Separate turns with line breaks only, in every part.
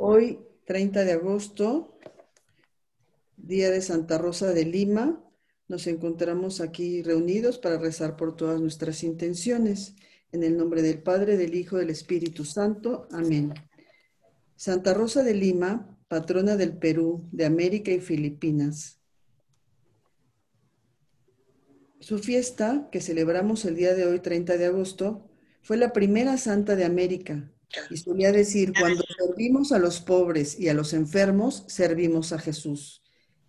Hoy, 30 de agosto, día de Santa Rosa de Lima, nos encontramos aquí reunidos para rezar por todas nuestras intenciones. En el nombre del Padre, del Hijo, del Espíritu Santo. Amén. Santa Rosa de Lima, patrona del Perú, de América y Filipinas. Su fiesta, que celebramos el día de hoy, 30 de agosto, fue la primera santa de América y solía decir, cuando servimos a los pobres y a los enfermos, servimos a Jesús.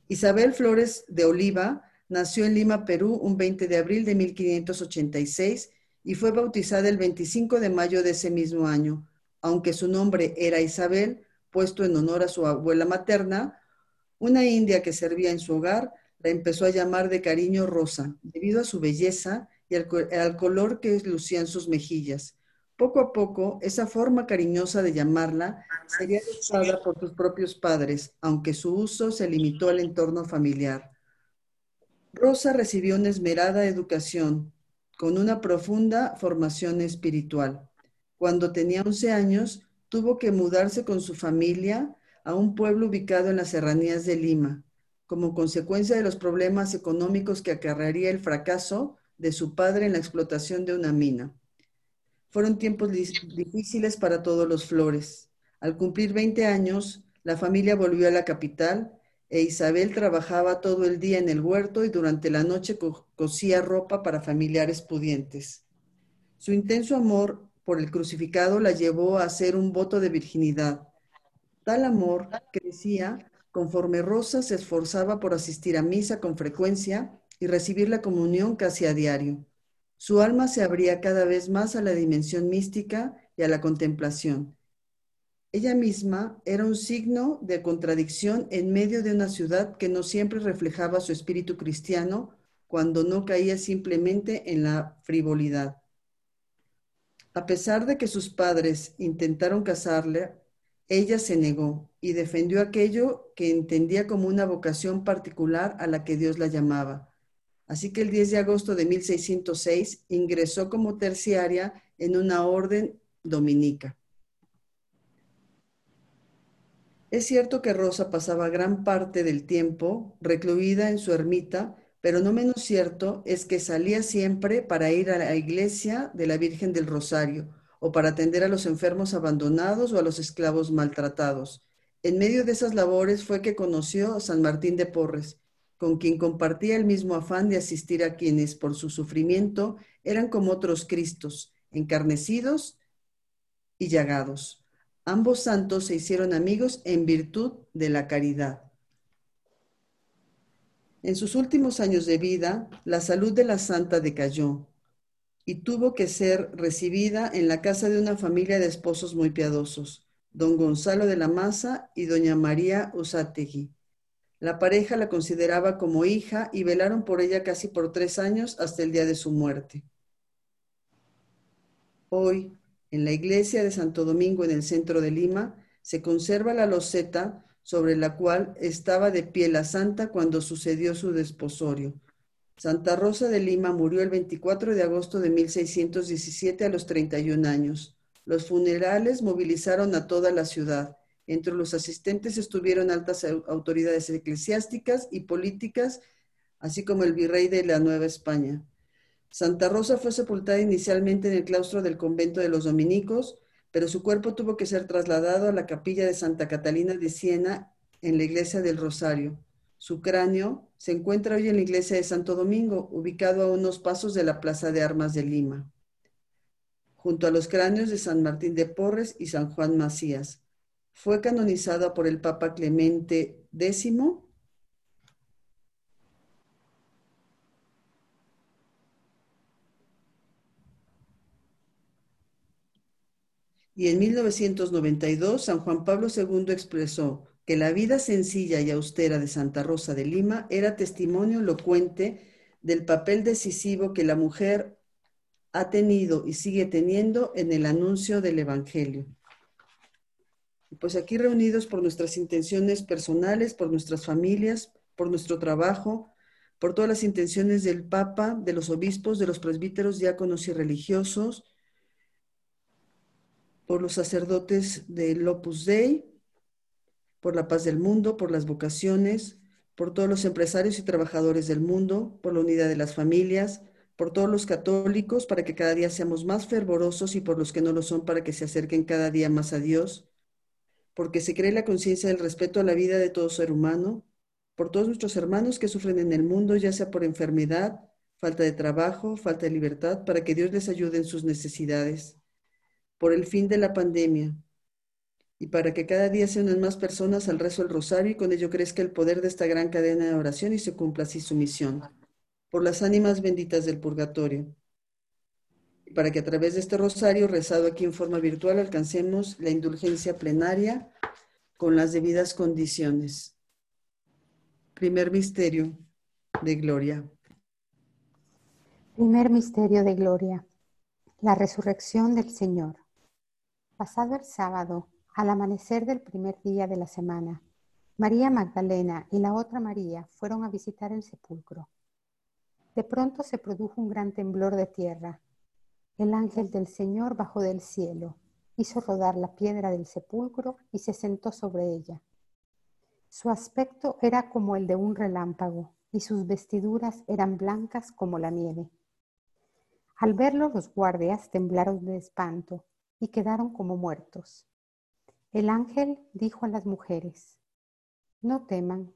Isabel Flores de Oliva nació en Lima, Perú, un 20 de abril de 1586 y fue bautizada el 25 de mayo de ese mismo año. Aunque su nombre era Isabel, puesto en honor a su abuela materna, una india que servía en su hogar la empezó a llamar de cariño Rosa, debido a su belleza y al, color que lucían sus mejillas. Poco a poco, esa forma cariñosa de llamarla sería adoptada por sus propios padres, aunque su uso se limitó al entorno familiar. Rosa recibió una esmerada educación, con una profunda formación espiritual. Cuando tenía 11 años, tuvo que mudarse con su familia a un pueblo ubicado en las serranías de Lima, como consecuencia de los problemas económicos que acarrearía el fracaso de su padre en la explotación de una mina. Fueron tiempos difíciles para todos los flores. Al cumplir 20 años, la familia volvió a la capital e Isabel trabajaba todo el día en el huerto y durante la noche cosía ropa para familiares pudientes. Su intenso amor por el crucificado la llevó a hacer un voto de virginidad. Tal amor crecía conforme Rosa se esforzaba por asistir a misa con frecuencia y recibir la comunión casi a diario. Su alma se abría cada vez más a la dimensión mística y a la contemplación. Ella misma era un signo de contradicción en medio de una ciudad que no siempre reflejaba su espíritu cristiano cuando no caía simplemente en la frivolidad. A pesar de que sus padres intentaron casarle, ella se negó y defendió aquello que entendía como una vocación particular a la que Dios la llamaba Así que el 10 de agosto de 1606 ingresó como terciaria en una orden dominica. Es cierto que Rosa pasaba gran parte del tiempo recluida en su ermita, pero no menos cierto es que salía siempre para ir a la iglesia de la Virgen del Rosario o para atender a los enfermos abandonados o a los esclavos maltratados. En medio de esas labores fue que conoció a San Martín de Porres, con quien compartía el mismo afán de asistir a quienes por su sufrimiento eran como otros Cristos, encarnecidos y llagados. Ambos santos se hicieron amigos en virtud de la caridad. En sus últimos años de vida, la salud de la santa decayó y tuvo que ser recibida en la casa de una familia de esposos muy piadosos, don Gonzalo de la Maza y doña María Usategui. La pareja la consideraba como hija y velaron por ella casi por tres años hasta el día de su muerte. Hoy, en la iglesia de Santo Domingo en el centro de Lima, se conserva la loseta sobre la cual estaba de pie la santa cuando sucedió su desposorio. Santa Rosa de Lima murió el 24 de agosto de 1617 a los 31 años. Los funerales movilizaron a toda la ciudad. Entre los asistentes estuvieron altas autoridades eclesiásticas y políticas, así como el virrey de la Nueva España. Santa Rosa fue sepultada inicialmente en el claustro del convento de los dominicos, pero su cuerpo tuvo que ser trasladado a la capilla de Santa Catalina de Siena en la iglesia del Rosario. Su cráneo se encuentra hoy en la iglesia de Santo Domingo, ubicado a unos pasos de la Plaza de Armas de Lima, junto a los cráneos de San Martín de Porres y San Juan Macías. Fue canonizada por el Papa Clemente X. Y en 1992, San Juan Pablo II expresó que la vida sencilla y austera de Santa Rosa de Lima era testimonio elocuente del papel decisivo que la mujer ha tenido y sigue teniendo en el anuncio del Evangelio pues aquí reunidos por nuestras intenciones personales, por nuestras familias, por nuestro trabajo, por todas las intenciones del Papa, de los obispos, de los presbíteros, diáconos y religiosos, por los sacerdotes del Opus Dei, por la paz del mundo, por las vocaciones, por todos los empresarios y trabajadores del mundo, por la unidad de las familias, por todos los católicos, para que cada día seamos más fervorosos y por los que no lo son, para que se acerquen cada día más a Dios, porque se cree la conciencia del respeto a la vida de todo ser humano, por todos nuestros hermanos que sufren en el mundo, ya sea por enfermedad, falta de trabajo, falta de libertad, para que Dios les ayude en sus necesidades, por el fin de la pandemia, y para que cada día se unan más personas al rezo del rosario y con ello crezca el poder de esta gran cadena de oración y se cumpla así su misión. Por las ánimas benditas del purgatorio. Para que a través de este rosario rezado aquí en forma virtual alcancemos la indulgencia plenaria con las debidas condiciones. Primer misterio de gloria.
Primer misterio de gloria. La resurrección del Señor. Pasado el sábado, al amanecer del primer día de la semana, María Magdalena y la otra María fueron a visitar el sepulcro. De pronto se produjo un gran temblor de tierra. El ángel del Señor bajó del cielo, hizo rodar la piedra del sepulcro y se sentó sobre ella. Su aspecto era como el de un relámpago y sus vestiduras eran blancas como la nieve. Al verlo los guardias temblaron de espanto y quedaron como muertos. El ángel dijo a las mujeres, no teman,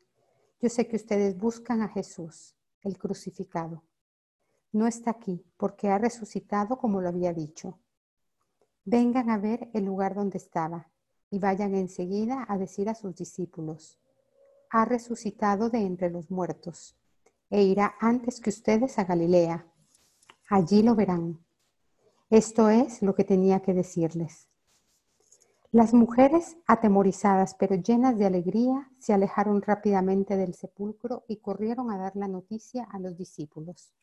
yo sé que ustedes buscan a Jesús el crucificado. No está aquí porque ha resucitado como lo había dicho. Vengan a ver el lugar donde estaba y vayan enseguida a decir a sus discípulos, ha resucitado de entre los muertos e irá antes que ustedes a Galilea. Allí lo verán. Esto es lo que tenía que decirles. Las mujeres, atemorizadas pero llenas de alegría, se alejaron rápidamente del sepulcro y corrieron a dar la noticia a los discípulos.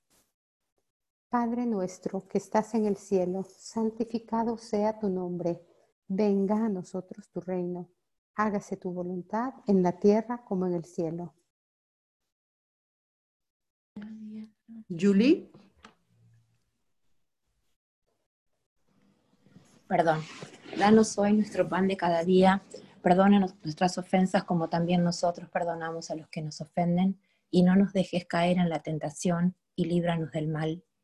Padre nuestro que estás en el cielo, santificado sea tu nombre, venga a nosotros tu reino, hágase tu voluntad en la tierra como en el cielo.
Julie.
Perdón. Danos hoy nuestro pan de cada día. Perdona nuestras ofensas como también nosotros perdonamos a los que nos ofenden. Y no nos dejes caer en la tentación y líbranos del mal.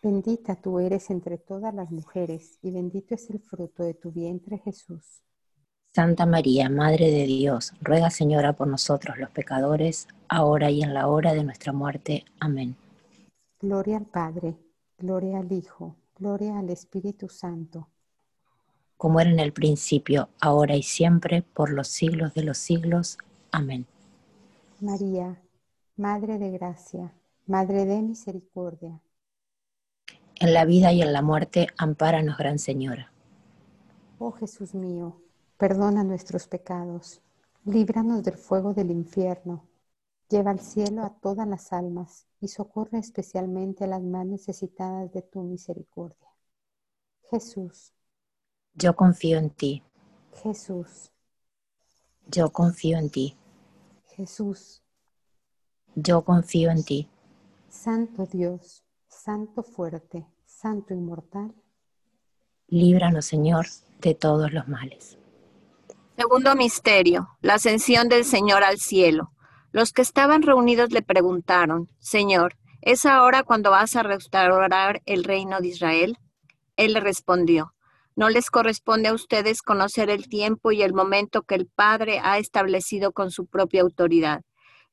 Bendita tú eres entre todas las mujeres, y bendito es el fruto de tu vientre, Jesús.
Santa María, Madre de Dios, ruega Señora por nosotros los pecadores, ahora y en la hora de nuestra muerte. Amén.
Gloria al Padre, gloria al Hijo, gloria al Espíritu Santo.
Como era en el principio, ahora y siempre, por los siglos de los siglos. Amén.
María, Madre de Gracia, Madre de Misericordia
en la vida y en la muerte, ampáranos, Gran Señora.
Oh Jesús mío, perdona nuestros pecados, líbranos del fuego del infierno, lleva al cielo a todas las almas y socorre especialmente a las más necesitadas de tu misericordia. Jesús.
Yo confío en ti.
Jesús.
Yo confío en ti.
Jesús.
Yo confío en ti.
Santo Dios Santo fuerte, Santo inmortal.
Líbranos, Señor, de todos los males.
Segundo misterio, la ascensión del Señor al cielo. Los que estaban reunidos le preguntaron, Señor, ¿es ahora cuando vas a restaurar el reino de Israel? Él le respondió, no les corresponde a ustedes conocer el tiempo y el momento que el Padre ha establecido con su propia autoridad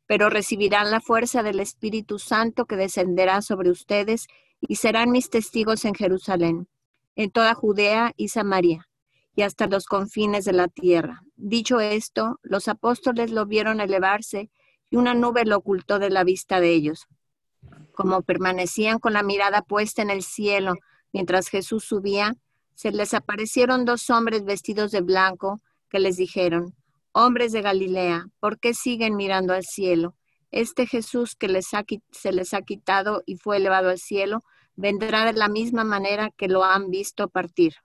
pero recibirán la fuerza del Espíritu Santo que descenderá sobre ustedes y serán mis testigos en Jerusalén, en toda Judea y Samaria, y hasta los confines de la tierra. Dicho esto, los apóstoles lo vieron elevarse y una nube lo ocultó de la vista de ellos. Como permanecían con la mirada puesta en el cielo mientras Jesús subía, se les aparecieron dos hombres vestidos de blanco que les dijeron, Hombres de Galilea, ¿por qué siguen mirando al cielo? Este Jesús que les se les ha quitado y fue elevado al cielo, vendrá de la misma manera que lo han visto partir.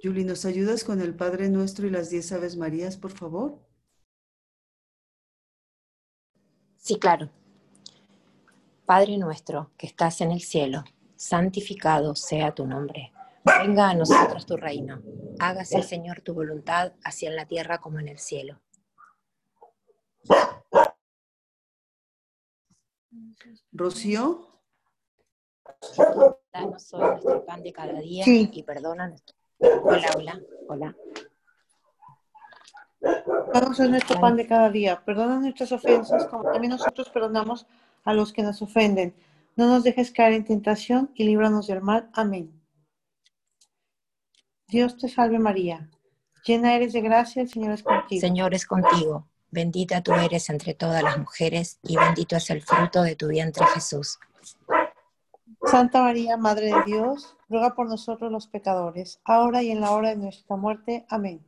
Julie, ¿nos ayudas con el Padre Nuestro y las diez Aves Marías, por favor?
Sí, claro. Padre nuestro que estás en el cielo, santificado sea tu nombre. Venga a nosotros tu reino. Hágase, Señor, tu voluntad, así en la tierra como en el cielo.
Rocío.
Danos hoy nuestro pan de cada día y perdona Hola, hola, hola.
Danos nuestro pan de cada día. Perdona nuestras ofensas, como también nosotros perdonamos a los que nos ofenden. No nos dejes caer en tentación y líbranos del mal. Amén. Dios te salve María. Llena eres de gracia, el Señor es contigo.
Señor es contigo. Bendita tú eres entre todas las mujeres y bendito es el fruto de tu vientre Jesús.
Santa María, Madre de Dios, ruega por nosotros los pecadores, ahora y en la hora de nuestra muerte. Amén.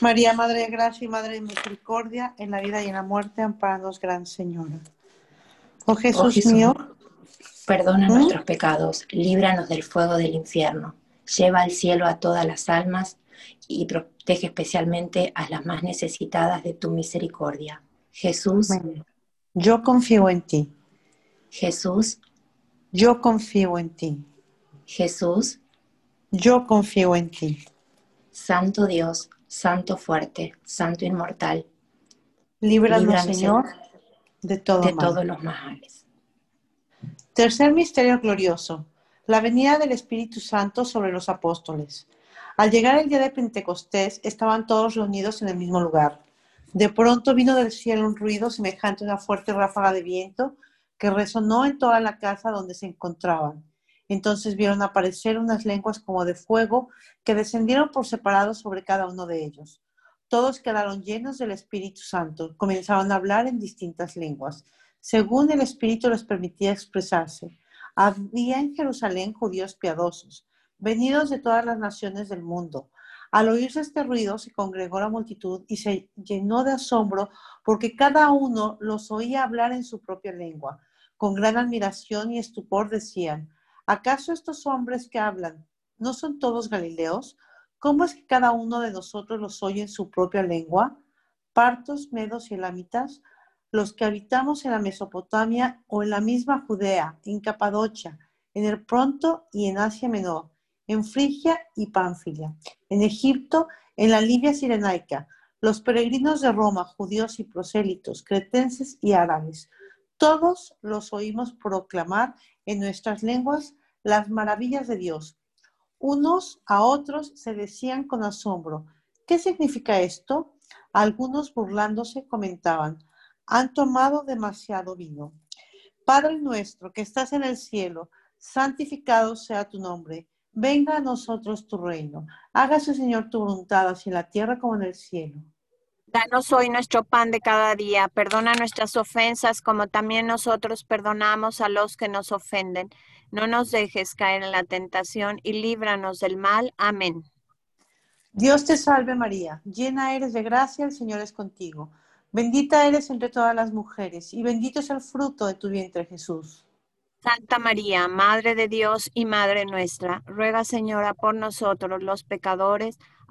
María, Madre de Gracia y Madre de Misericordia, en la vida y en la muerte, amparanos, Gran Señora. Oh Jesús,
Oh Jesús,
mío,
Perdona
¿Mm?
nuestros pecados, líbranos del fuego del infierno, lleva al cielo a todas las almas y protege especialmente a las más necesitadas de tu misericordia. Jesús,
yo confío en ti.
Jesús,
Yo confío en ti.
Jesús,
Yo confío en ti.
Santo Dios, Santo fuerte, Santo inmortal,
Líbranos,
Líbranos,
Señor, de todo
de
mal.
todos los males.
Tercer misterio glorioso. La venida del Espíritu Santo sobre los apóstoles. Al llegar el día de Pentecostés, estaban todos reunidos en el mismo lugar. De pronto vino del cielo un ruido semejante a una fuerte ráfaga de viento que resonó en toda la casa donde se encontraban. Entonces vieron aparecer unas lenguas como de fuego que descendieron por separado sobre cada uno de ellos. Todos quedaron llenos del Espíritu Santo, comenzaron a hablar en distintas lenguas, según el Espíritu les permitía expresarse. Había en Jerusalén judíos piadosos, venidos de todas las naciones del mundo. Al oírse este ruido, se congregó la multitud y se llenó de asombro porque cada uno los oía hablar en su propia lengua. Con gran admiración y estupor decían, ¿acaso estos hombres que hablan no son todos galileos? ¿Cómo es que cada uno de nosotros los oye en su propia lengua? Partos, medos y elamitas, los que habitamos en la Mesopotamia o en la misma Judea, en Capadocia, en el Pronto y en Asia Menor, en Frigia y Pánfilia, en Egipto, en la Libia Sirenaica, los peregrinos de Roma, judíos y prosélitos, cretenses y árabes, todos los oímos proclamar en nuestras lenguas las maravillas de Dios. Unos a otros se decían con asombro, ¿qué significa esto? Algunos burlándose comentaban, han tomado demasiado vino. Padre nuestro que estás en el cielo, santificado sea tu nombre. Venga a nosotros tu reino. Hágase, Señor, tu voluntad, así en la tierra como en el cielo.
Danos hoy nuestro pan de cada día. Perdona nuestras ofensas como también nosotros perdonamos a los que nos ofenden. No nos dejes caer en la tentación y líbranos del mal. Amén.
Dios te salve María, llena eres de gracia, el Señor es contigo. Bendita eres entre todas las mujeres y bendito es el fruto de tu vientre Jesús.
Santa María, Madre de Dios y Madre nuestra, ruega Señora por nosotros los pecadores,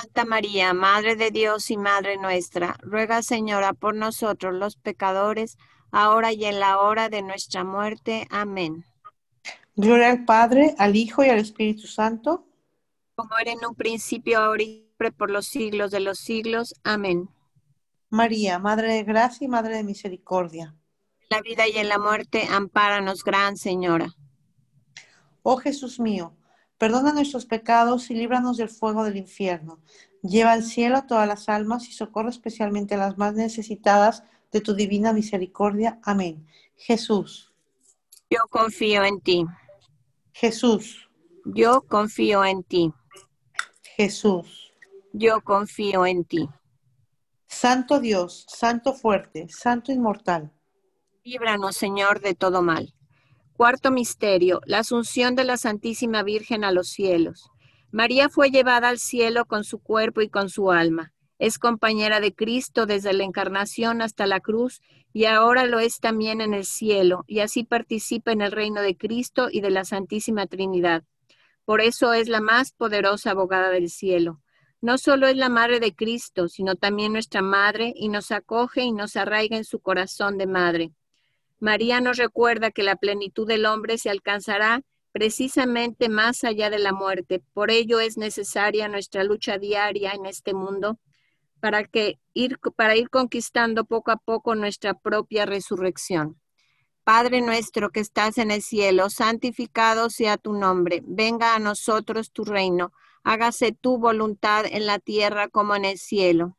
Santa María, Madre de Dios y Madre nuestra, ruega Señora por nosotros los pecadores, ahora y en la hora de nuestra muerte. Amén.
Gloria al Padre, al Hijo y al Espíritu Santo.
Como era en un principio, ahora y siempre, por los siglos de los siglos. Amén.
María, Madre de Gracia y Madre de Misericordia.
En la vida y en la muerte, ampáranos, Gran Señora.
Oh Jesús mío, perdona nuestros pecados y líbranos del fuego del infierno. Lleva al cielo a todas las almas y socorre especialmente a las más necesitadas de tu divina misericordia. Amén. Jesús.
Yo confío en ti.
Jesús.
Yo confío en ti.
Jesús.
Yo confío en ti.
Santo Dios, Santo fuerte, Santo inmortal.
Líbranos, Señor, de todo mal. Cuarto misterio, la asunción de la Santísima Virgen a los cielos. María fue llevada al cielo con su cuerpo y con su alma. Es compañera de Cristo desde la encarnación hasta la cruz y ahora lo es también en el cielo, y así participa en el reino de Cristo y de la Santísima Trinidad. Por eso es la más poderosa abogada del cielo. No solo es la madre de Cristo, sino también nuestra madre, y nos acoge y nos arraiga en su corazón de madre. María nos recuerda que la plenitud del hombre se alcanzará precisamente más allá de la muerte. Por ello es necesaria nuestra lucha diaria en este mundo para, ir, ir conquistando poco a poco nuestra propia resurrección. Padre nuestro que estás en el cielo, santificado sea tu nombre, venga a nosotros tu reino, hágase tu voluntad en la tierra como en el cielo.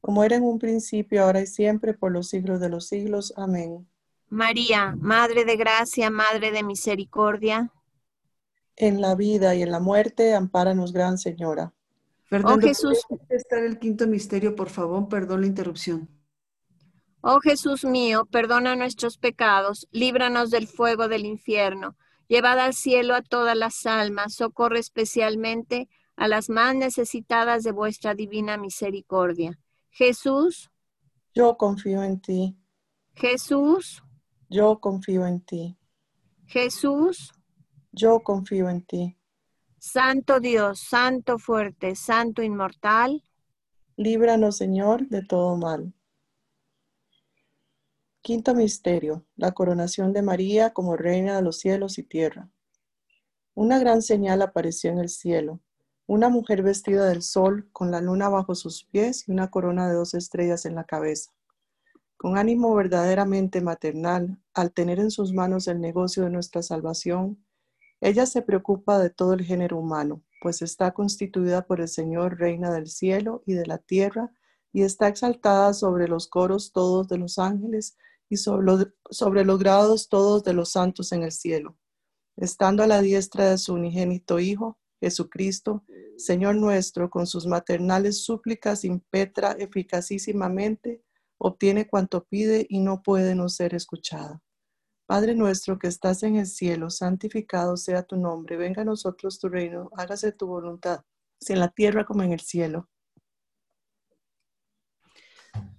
Como era en un principio, ahora y siempre, por los siglos de los siglos. Amén.
María, Madre de Gracia, Madre de Misericordia.
En la vida y en la muerte, ampáranos, Gran Señora.
Fernando,
Oh, Jesús.
¿puedes contestar el quinto misterio, por favor? Perdón la interrupción.
Oh Jesús mío, perdona nuestros pecados, líbranos del fuego del infierno, llevad al cielo a todas las almas, socorre especialmente a las más necesitadas de vuestra divina misericordia. Jesús,
Yo confío en ti,
Jesús,
yo confío en ti,
Jesús,
yo confío en ti.
Santo Dios, Santo fuerte, Santo inmortal,
Líbranos, Señor, de todo mal. Quinto misterio, la coronación de María como reina de los cielos y tierra. Una gran señal apareció en el cielo, una mujer vestida del sol, con la luna bajo sus pies y una corona de dos estrellas en la cabeza. Con ánimo verdaderamente maternal, al tener en sus manos el negocio de nuestra salvación, ella se preocupa de todo el género humano, pues está constituida por el Señor, Reina del cielo y de la tierra, y está exaltada sobre los coros todos de los ángeles y sobre los, grados todos de los santos en el cielo, estando a la diestra de su unigénito Hijo, Jesucristo, Señor nuestro, con sus maternales súplicas impetra eficacísimamente, obtiene cuanto pide y no puede no ser escuchada. Padre nuestro que estás en el cielo, santificado sea tu nombre, venga a nosotros tu reino, hágase tu voluntad, en la tierra como en el cielo.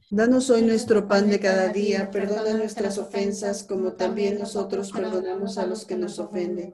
Danos hoy nuestro pan de cada día, perdona nuestras ofensas como también nosotros perdonamos a los que nos ofenden.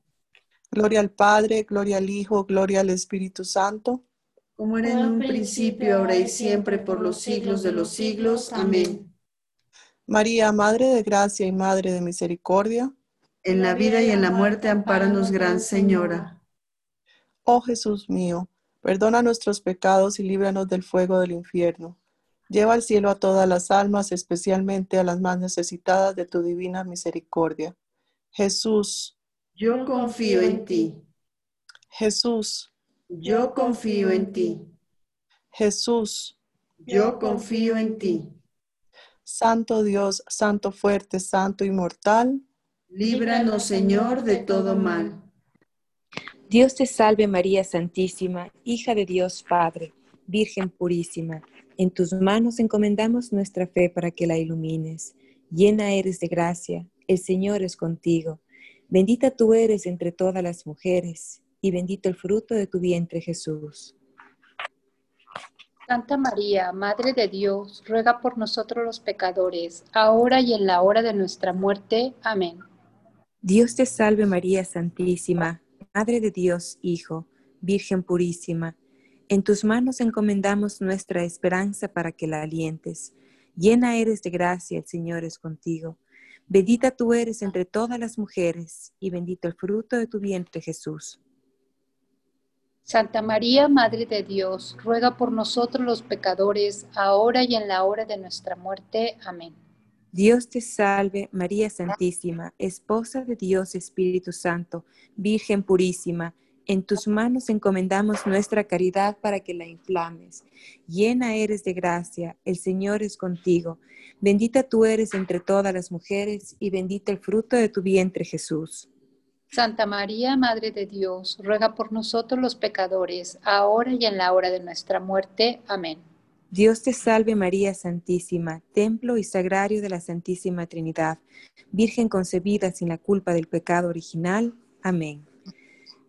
Gloria al Padre, gloria al Hijo, gloria al Espíritu Santo.
Como era en un principio, ahora y siempre, por los siglos de los siglos. Amén.
María, Madre de Gracia y Madre de Misericordia.
En la vida y en la muerte, ampáranos, Gran Señora.
Oh Jesús mío, perdona nuestros pecados y líbranos del fuego del infierno Lleva al cielo a todas las almas, especialmente a las más necesitadas de tu divina misericordia. Jesús.
Yo confío en ti.
Jesús.
Yo confío en ti.
Jesús.
Yo confío en ti.
Santo Dios, Santo fuerte, Santo inmortal.
Líbranos, Señor, de todo mal.
Dios te salve María Santísima, hija de Dios Padre, Virgen purísima en tus manos encomendamos nuestra fe para que la ilumines. Llena eres de gracia, el Señor es contigo. Bendita tú eres entre todas las mujeres, y bendito el fruto de tu vientre Jesús.
Santa María, Madre de Dios, ruega por nosotros los pecadores, ahora y en la hora de nuestra muerte. Amén.
Dios te salve María Santísima, Madre de Dios, Hijo, Virgen purísima en tus manos encomendamos nuestra esperanza para que la alientes. Llena eres de gracia, el Señor es contigo. Bendita tú eres entre todas las mujeres, y bendito el fruto de tu vientre, Jesús.
Santa María, Madre de Dios, ruega por nosotros los pecadores, ahora y en la hora de nuestra muerte. Amén.
Dios te salve, María Santísima, Esposa de Dios Espíritu Santo, Virgen purísima en tus manos encomendamos nuestra caridad para que la inflames. Llena eres de gracia, el Señor es contigo. Bendita tú eres entre todas las mujeres y bendito el fruto de tu vientre Jesús.
Santa María, Madre de Dios, ruega por nosotros los pecadores, ahora y en la hora de nuestra muerte. Amén.
Dios te salve María Santísima, templo y sagrario de la Santísima Trinidad, Virgen concebida sin la culpa del pecado original. Amén.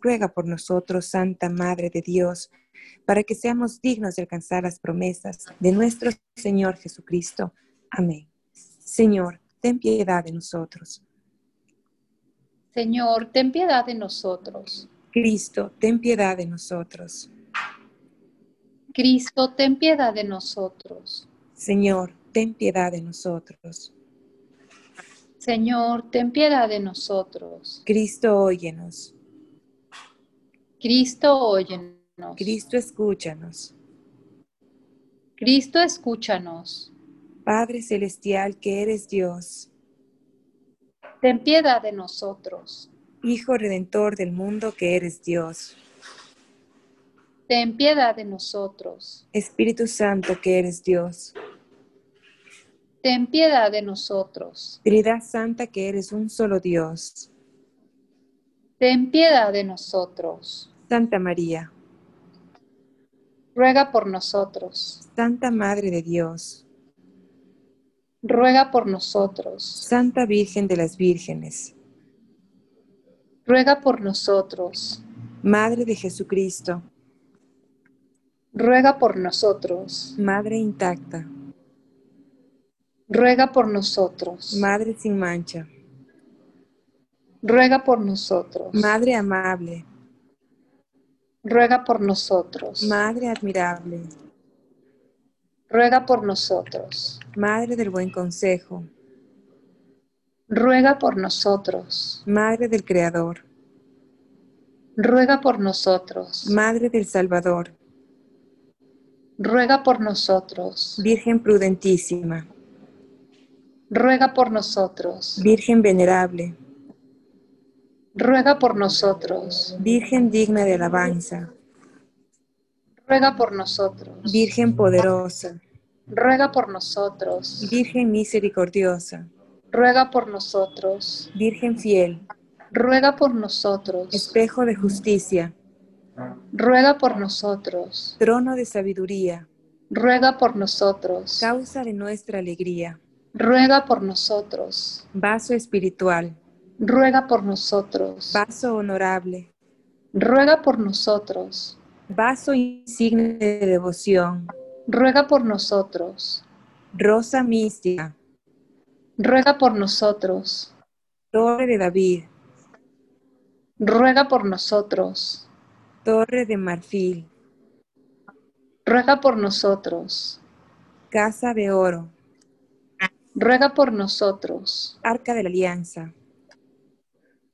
ruega por nosotros, Santa Madre de Dios, para que seamos dignos de alcanzar las promesas de nuestro Señor Jesucristo. Amén. Señor, ten piedad de nosotros.
Señor, ten piedad de nosotros.
Cristo, ten piedad de nosotros.
Cristo, ten piedad de nosotros.
Señor, ten piedad de nosotros.
Señor, ten piedad de nosotros.
Cristo, óyenos.
Cristo, óyenos.
Cristo, escúchanos.
Cristo, escúchanos.
Padre Celestial, que eres Dios.
ten piedad de nosotros.
Hijo Redentor del mundo que eres Dios.
Ten piedad de nosotros.
Espíritu Santo que eres Dios.
Ten piedad de nosotros.
Trinidad Santa que eres un solo Dios.
Ten piedad de nosotros.
Santa María,
Ruega por nosotros.
Santa Madre de Dios,
Ruega por nosotros.
Santa Virgen de las Vírgenes,
Ruega por nosotros.
Madre de Jesucristo,
Ruega por nosotros.
Madre intacta,
Ruega por nosotros.
Madre sin mancha,
Ruega por nosotros.
Madre amable,
Ruega por nosotros.
Madre admirable,
Ruega por nosotros.
Madre del buen consejo,
Ruega por nosotros.
Madre del Creador,
Ruega por nosotros.
Madre del Salvador,
Ruega por nosotros.
Virgen prudentísima,
Ruega por nosotros.
Virgen venerable,
Ruega por nosotros.
Virgen digna de alabanza,
Ruega por nosotros.
Virgen poderosa,
Ruega por nosotros.
Virgen misericordiosa,
Ruega por nosotros.
Virgen fiel,
Ruega por nosotros.
espejo de justicia,
Ruega por nosotros.
trono de sabiduría,
Ruega por nosotros.
causa de nuestra alegría,
Ruega por nosotros.
vaso espiritual,
Ruega por nosotros.
vaso honorable,
Ruega por nosotros.
vaso insigne de devoción,
Ruega por nosotros.
rosa mística,
Ruega por nosotros.
torre de David,
Ruega por nosotros.
torre de marfil,
Ruega por nosotros.
casa de oro,
Ruega por nosotros.
arca de la alianza,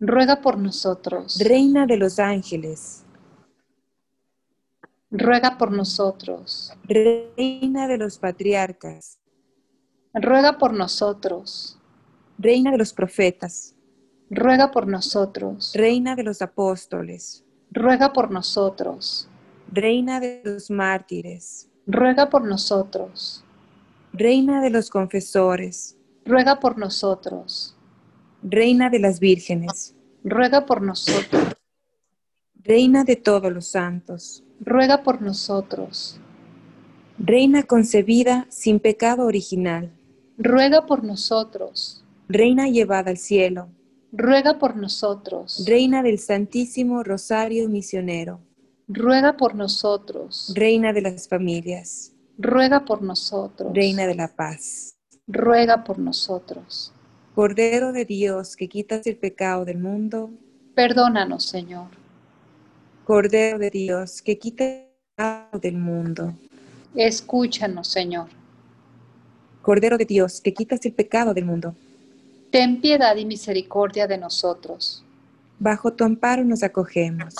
Ruega por nosotros.
reina de los ángeles,
Ruega por nosotros.
reina de los patriarcas,
Ruega por nosotros.
reina de los profetas,
Ruega por nosotros.
reina de los apóstoles,
Ruega por nosotros.
reina de los mártires,
Ruega por nosotros.
reina de los confesores,
Ruega por nosotros.
Reina de las vírgenes,
Ruega por nosotros.
reina de todos los santos,
Ruega por nosotros.
reina concebida sin pecado original,
Ruega por nosotros.
reina llevada al cielo,
Ruega por nosotros.
reina del Santísimo Rosario Misionero,
Ruega por nosotros.
reina de las familias,
Ruega por nosotros.
reina de la paz,
Ruega por nosotros.
Cordero de Dios que quitas el pecado del mundo,
Perdónanos, Señor.
Cordero de Dios que quitas el pecado del mundo,
Escúchanos, Señor.
Cordero de Dios que quitas el pecado del mundo,
Ten piedad y misericordia de nosotros.
bajo tu amparo nos acogemos.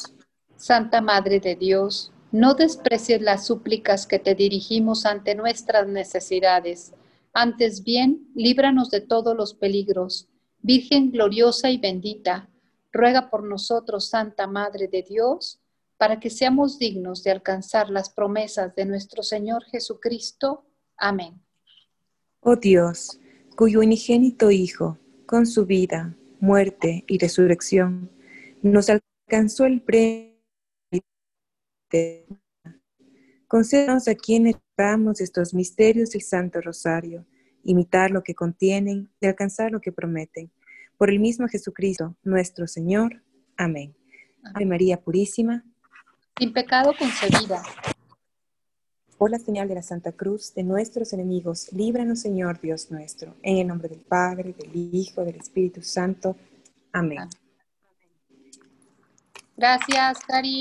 Santa Madre de Dios, no desprecies las súplicas que te dirigimos ante nuestras necesidades. Antes bien, líbranos de todos los peligros. Virgen gloriosa y bendita, ruega por nosotros, Santa Madre de Dios, para que seamos dignos de alcanzar las promesas de nuestro Señor Jesucristo. Amén.
Oh Dios, cuyo unigénito Hijo, con su vida, muerte y resurrección, nos alcanzó el premio. de- Concédenos a quienes esperamos estos misterios del Santo Rosario, imitar lo que contienen y alcanzar lo que prometen. Por el mismo Jesucristo, nuestro Señor. Amén. Ave María Purísima,
Sin pecado concebida,
por la señal de la Santa Cruz de nuestros enemigos, líbranos, Señor Dios nuestro, en el nombre del Padre, del Hijo, del Espíritu Santo. Amén.
Gracias, Cari.